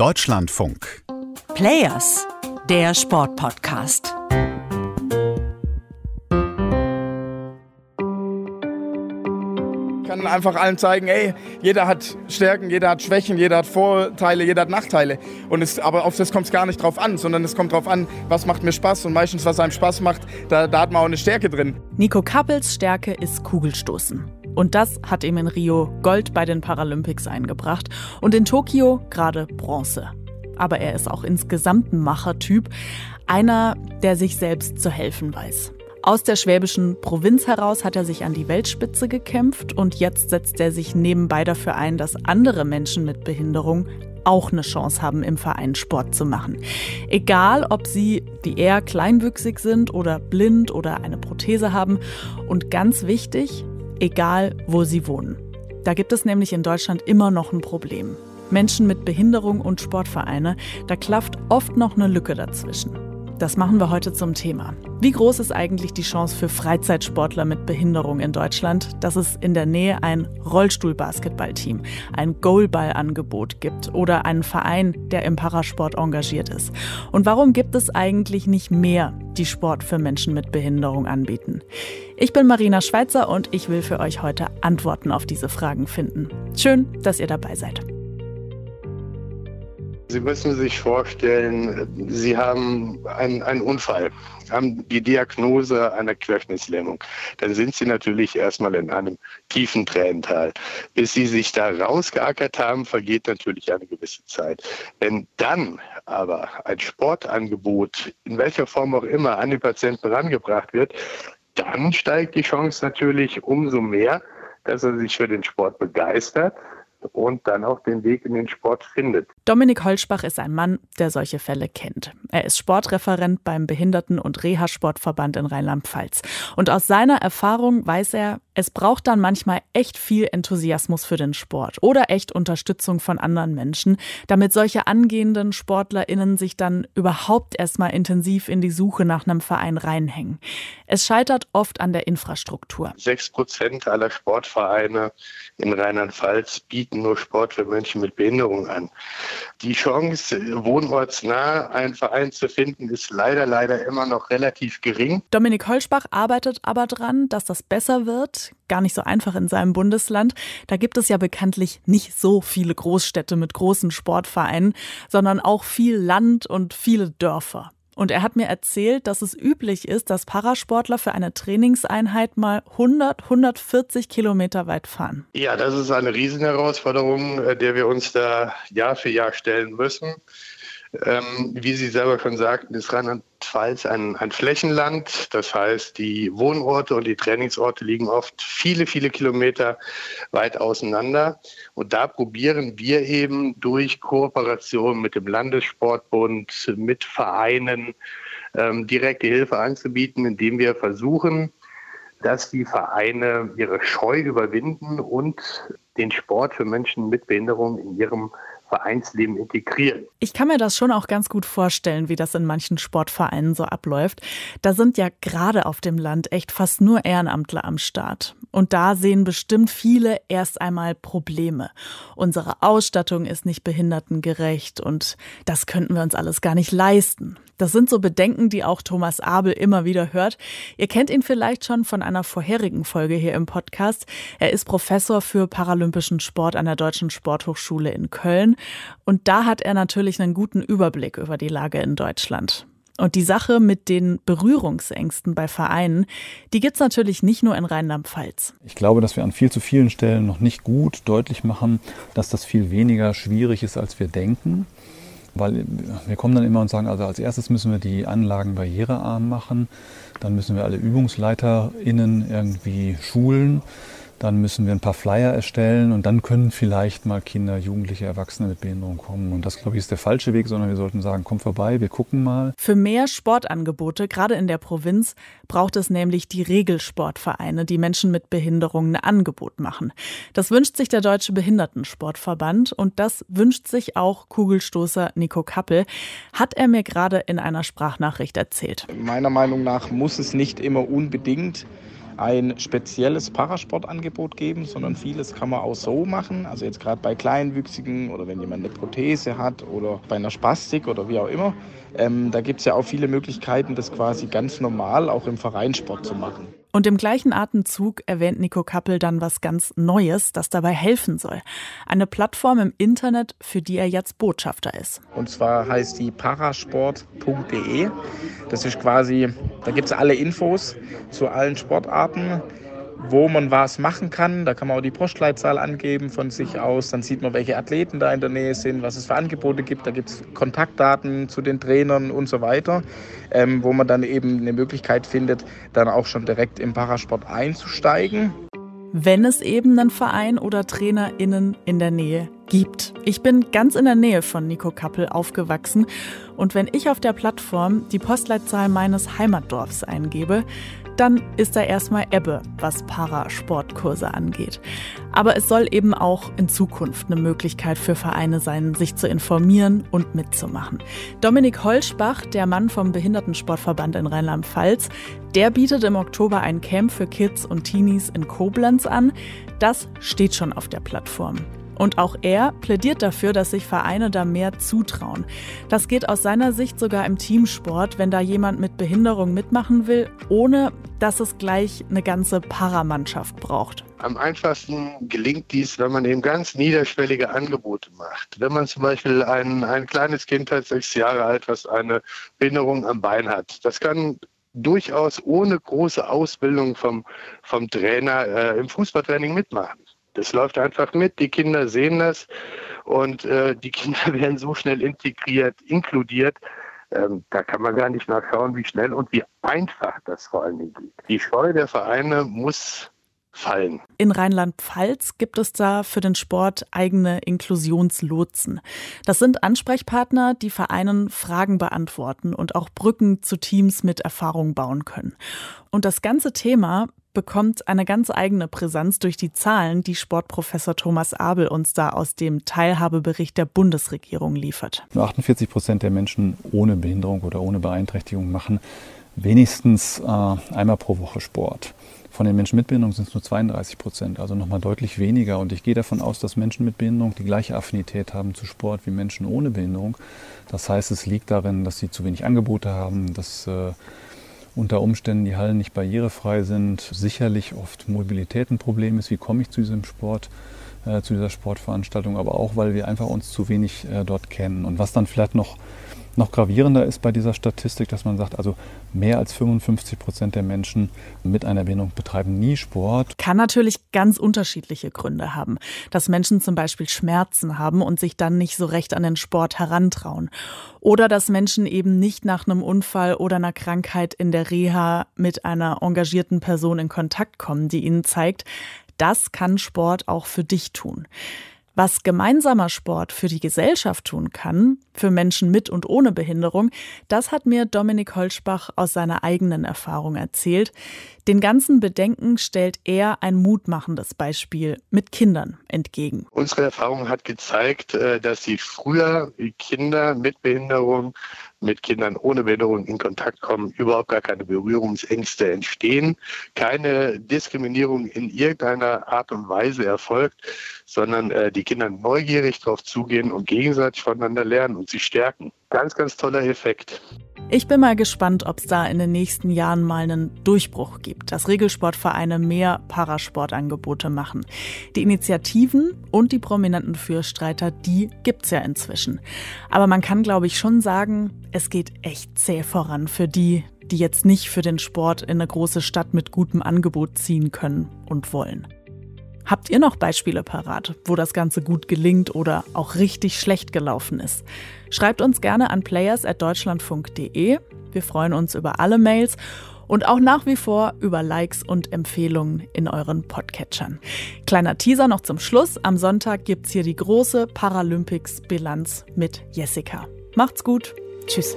Deutschlandfunk. Players, der Sportpodcast. kann einfach allen zeigen, ey, jeder hat Stärken, jeder hat Schwächen, jeder hat Vorteile, jeder hat Nachteile. Und es, aber auf das kommt es gar nicht drauf an, sondern es kommt drauf an, was macht mir Spaß und meistens, was einem Spaß macht, da, da hat man auch eine Stärke drin. Nico Kappels Stärke ist Kugelstoßen. Und das hat ihm in Rio Gold bei den Paralympics eingebracht und in Tokio gerade Bronze. Aber er ist auch insgesamt ein Machertyp, einer, der sich selbst zu helfen weiß. Aus der schwäbischen Provinz heraus hat er sich an die Weltspitze gekämpft und jetzt setzt er sich nebenbei dafür ein, dass andere Menschen mit Behinderung auch eine Chance haben, im Verein Sport zu machen. Egal, ob sie, wie er, kleinwüchsig sind oder blind oder eine Prothese haben. Und ganz wichtig, egal, wo sie wohnen. Da gibt es nämlich in Deutschland immer noch ein Problem. Menschen mit Behinderung und Sportvereine, da klafft oft noch eine Lücke dazwischen. Das machen wir heute zum Thema. Wie groß ist eigentlich die Chance für Freizeitsportler mit Behinderung in Deutschland, dass es in der Nähe ein Rollstuhlbasketballteam, ein Goalballangebot gibt oder einen Verein, der im Parasport engagiert ist? Und warum gibt es eigentlich nicht mehr, die Sport für Menschen mit Behinderung anbieten? Ich bin Marina Schweizer und ich will für euch heute Antworten auf diese Fragen finden. Schön, dass ihr dabei seid. Sie müssen sich vorstellen, Sie haben einen, einen Unfall, haben die Diagnose einer Querschnittslähmung. Dann sind Sie natürlich erstmal in einem tiefen Tränental. Bis Sie sich da rausgeackert haben, vergeht natürlich eine gewisse Zeit. Wenn dann aber ein Sportangebot, in welcher Form auch immer, an den Patienten rangebracht wird, dann steigt die Chance natürlich umso mehr, dass er sich für den Sport begeistert und dann auch den Weg in den Sport findet. Dominik Holzbach ist ein Mann, der solche Fälle kennt. Er ist Sportreferent beim Behinderten- und Reha-Sportverband in Rheinland-Pfalz. Und aus seiner Erfahrung weiß er, es braucht dann manchmal echt viel Enthusiasmus für den Sport oder echt Unterstützung von anderen Menschen, damit solche angehenden SportlerInnen sich dann überhaupt erstmal intensiv in die Suche nach einem Verein reinhängen. Es scheitert oft an der Infrastruktur. Sechs Prozent aller Sportvereine in Rheinland-Pfalz bieten nur Sport für Menschen mit Behinderung an. Die Chance, wohnortsnah einen Verein zu finden, ist leider, leider immer noch relativ gering. Dominik Holzbach arbeitet aber daran, dass das besser wird. Gar nicht so einfach in seinem Bundesland. Da gibt es ja bekanntlich nicht so viele Großstädte mit großen Sportvereinen, sondern auch viel Land und viele Dörfer. Und er hat mir erzählt, dass es üblich ist, dass Parasportler für eine Trainingseinheit mal 100, 140 Kilometer weit fahren. Ja, das ist eine Riesenherausforderung, äh, der wir uns da Jahr für Jahr stellen müssen. Ähm, wie Sie selber schon sagten, ist Rheinland-Pfalz ein, ein, Flächenland. Das heißt, die Wohnorte und die Trainingsorte liegen oft viele, viele Kilometer weit auseinander. Und da probieren wir eben durch Kooperation mit dem Landessportbund, mit Vereinen, ähm, direkte Hilfe anzubieten, indem wir versuchen, dass die Vereine ihre Scheu überwinden und den Sport für Menschen mit Behinderung in ihrem Vereinsleben integrieren. Ich kann mir das schon auch ganz gut vorstellen, wie das in manchen Sportvereinen so abläuft. Da sind ja gerade auf dem Land echt fast nur Ehrenamtler am Start. Und da sehen bestimmt viele erst einmal Probleme. Unsere Ausstattung ist nicht behindertengerecht und das könnten wir uns alles gar nicht leisten. Das sind so Bedenken, die auch Thomas Abel immer wieder hört. Ihr kennt ihn vielleicht schon von einer vorherigen Folge hier im Podcast. Er ist Professor für paralympischen Sport an der Deutschen Sporthochschule in Köln. Und da hat er natürlich einen guten Überblick über die Lage in Deutschland. Und die Sache mit den Berührungsängsten bei Vereinen, die gibt es natürlich nicht nur in Rheinland-Pfalz. Ich glaube, dass wir an viel zu vielen Stellen noch nicht gut deutlich machen, dass das viel weniger schwierig ist, als wir denken. Weil wir kommen dann immer und sagen, also als erstes müssen wir die Anlagen barrierearm machen, dann müssen wir alle ÜbungsleiterInnen irgendwie schulen. Dann müssen wir ein paar Flyer erstellen und dann können vielleicht mal Kinder, Jugendliche, Erwachsene mit Behinderung kommen. Und das, glaube ich, ist der falsche Weg, sondern wir sollten sagen, komm vorbei, wir gucken mal. Für mehr Sportangebote, gerade in der Provinz, braucht es nämlich die Regelsportvereine, die Menschen mit Behinderungen ein Angebot machen. Das wünscht sich der Deutsche Behindertensportverband und das wünscht sich auch Kugelstoßer Nico Kappel, hat er mir gerade in einer Sprachnachricht erzählt. Meiner Meinung nach muss es nicht immer unbedingt ein spezielles Parasportangebot geben, sondern vieles kann man auch so machen. Also jetzt gerade bei Kleinwüchsigen oder wenn jemand eine Prothese hat oder bei einer Spastik oder wie auch immer. Ähm, da gibt es ja auch viele Möglichkeiten, das quasi ganz normal auch im Vereinssport zu machen. Und im gleichen Atemzug erwähnt Nico Kappel dann was ganz Neues, das dabei helfen soll. Eine Plattform im Internet, für die er jetzt Botschafter ist. Und zwar heißt die parasport.de. Das ist quasi, da gibt es alle Infos zu allen Sportarten wo man was machen kann. Da kann man auch die Postleitzahl angeben von sich aus. Dann sieht man, welche Athleten da in der Nähe sind, was es für Angebote gibt. Da gibt es Kontaktdaten zu den Trainern und so weiter, ähm, wo man dann eben eine Möglichkeit findet, dann auch schon direkt im Parasport einzusteigen. Wenn es eben einen Verein oder TrainerInnen in der Nähe gibt. Ich bin ganz in der Nähe von Nico Kappel aufgewachsen und wenn ich auf der Plattform die Postleitzahl meines Heimatdorfs eingebe, dann ist da erstmal Ebbe, was Parasportkurse angeht. Aber es soll eben auch in Zukunft eine Möglichkeit für Vereine sein, sich zu informieren und mitzumachen. Dominik Holschbach, der Mann vom Behindertensportverband in Rheinland-Pfalz, der bietet im Oktober ein Camp für Kids und Teenies in Koblenz an. Das steht schon auf der Plattform. Und auch er plädiert dafür, dass sich Vereine da mehr zutrauen. Das geht aus seiner Sicht sogar im Teamsport, wenn da jemand mit Behinderung mitmachen will, ohne dass es gleich eine ganze Paramannschaft braucht. Am einfachsten gelingt dies, wenn man eben ganz niederschwellige Angebote macht. Wenn man zum Beispiel ein, ein kleines Kind hat, sechs Jahre alt, was eine Behinderung am Bein hat. Das kann durchaus ohne große Ausbildung vom, vom Trainer äh, im Fußballtraining mitmachen. Das läuft einfach mit, die Kinder sehen das und äh, die Kinder werden so schnell integriert, inkludiert. Ähm, da kann man gar nicht nachschauen, wie schnell und wie einfach das vor allen Dingen geht. Die Scheu der Vereine muss fallen. In Rheinland-Pfalz gibt es da für den Sport eigene Inklusionslotsen. Das sind Ansprechpartner, die Vereinen Fragen beantworten und auch Brücken zu Teams mit Erfahrung bauen können. Und das ganze Thema bekommt eine ganz eigene Brisanz durch die Zahlen, die Sportprofessor Thomas Abel uns da aus dem Teilhabebericht der Bundesregierung liefert. Nur 48 Prozent der Menschen ohne Behinderung oder ohne Beeinträchtigung machen wenigstens äh, einmal pro Woche Sport. Von den Menschen mit Behinderung sind es nur 32 Prozent, also nochmal deutlich weniger. Und ich gehe davon aus, dass Menschen mit Behinderung die gleiche Affinität haben zu Sport wie Menschen ohne Behinderung. Das heißt, es liegt darin, dass sie zu wenig Angebote haben, dass äh, unter Umständen die Hallen nicht barrierefrei sind, sicherlich oft Mobilität ein Problem ist, wie komme ich zu diesem Sport, äh, zu dieser Sportveranstaltung, aber auch, weil wir einfach uns zu wenig äh, dort kennen. Und was dann vielleicht noch noch gravierender ist bei dieser Statistik, dass man sagt, also mehr als 55 Prozent der Menschen mit einer Behinderung betreiben nie Sport. Kann natürlich ganz unterschiedliche Gründe haben. Dass Menschen zum Beispiel Schmerzen haben und sich dann nicht so recht an den Sport herantrauen. Oder dass Menschen eben nicht nach einem Unfall oder einer Krankheit in der Reha mit einer engagierten Person in Kontakt kommen, die ihnen zeigt, das kann Sport auch für dich tun. Was gemeinsamer Sport für die Gesellschaft tun kann, für Menschen mit und ohne Behinderung, das hat mir Dominik Holzbach aus seiner eigenen Erfahrung erzählt. Den ganzen Bedenken stellt er ein mutmachendes Beispiel mit Kindern entgegen. Unsere Erfahrung hat gezeigt, äh, dass sie früher Kinder mit Behinderung mit Kindern ohne Behinderung in Kontakt kommen, überhaupt gar keine Berührungsängste entstehen, keine Diskriminierung in irgendeiner Art und Weise erfolgt, sondern äh, die Kinder neugierig darauf zugehen und gegenseitig voneinander lernen und sich stärken. Ganz, ganz toller Effekt. Ich bin mal gespannt, ob es da in den nächsten Jahren mal einen Durchbruch gibt, dass Regelsportvereine mehr Parasportangebote machen. Die Initiativen und die prominenten Fürstreiter, die gibt's ja inzwischen. Aber man kann, glaube ich, schon sagen, es geht echt zäh voran für die, die jetzt nicht für den Sport in eine große Stadt mit gutem Angebot ziehen können und wollen. Habt ihr noch Beispiele parat, wo das Ganze gut gelingt oder auch richtig schlecht gelaufen ist? Schreibt uns gerne an players.deutschlandfunk.de. Wir freuen uns über alle Mails und auch nach wie vor über Likes und Empfehlungen in euren Podcatchern. Kleiner Teaser noch zum Schluss. Am Sonntag gibt's hier die große Paralympics-Bilanz mit Jessica. Macht's gut. Tschüss.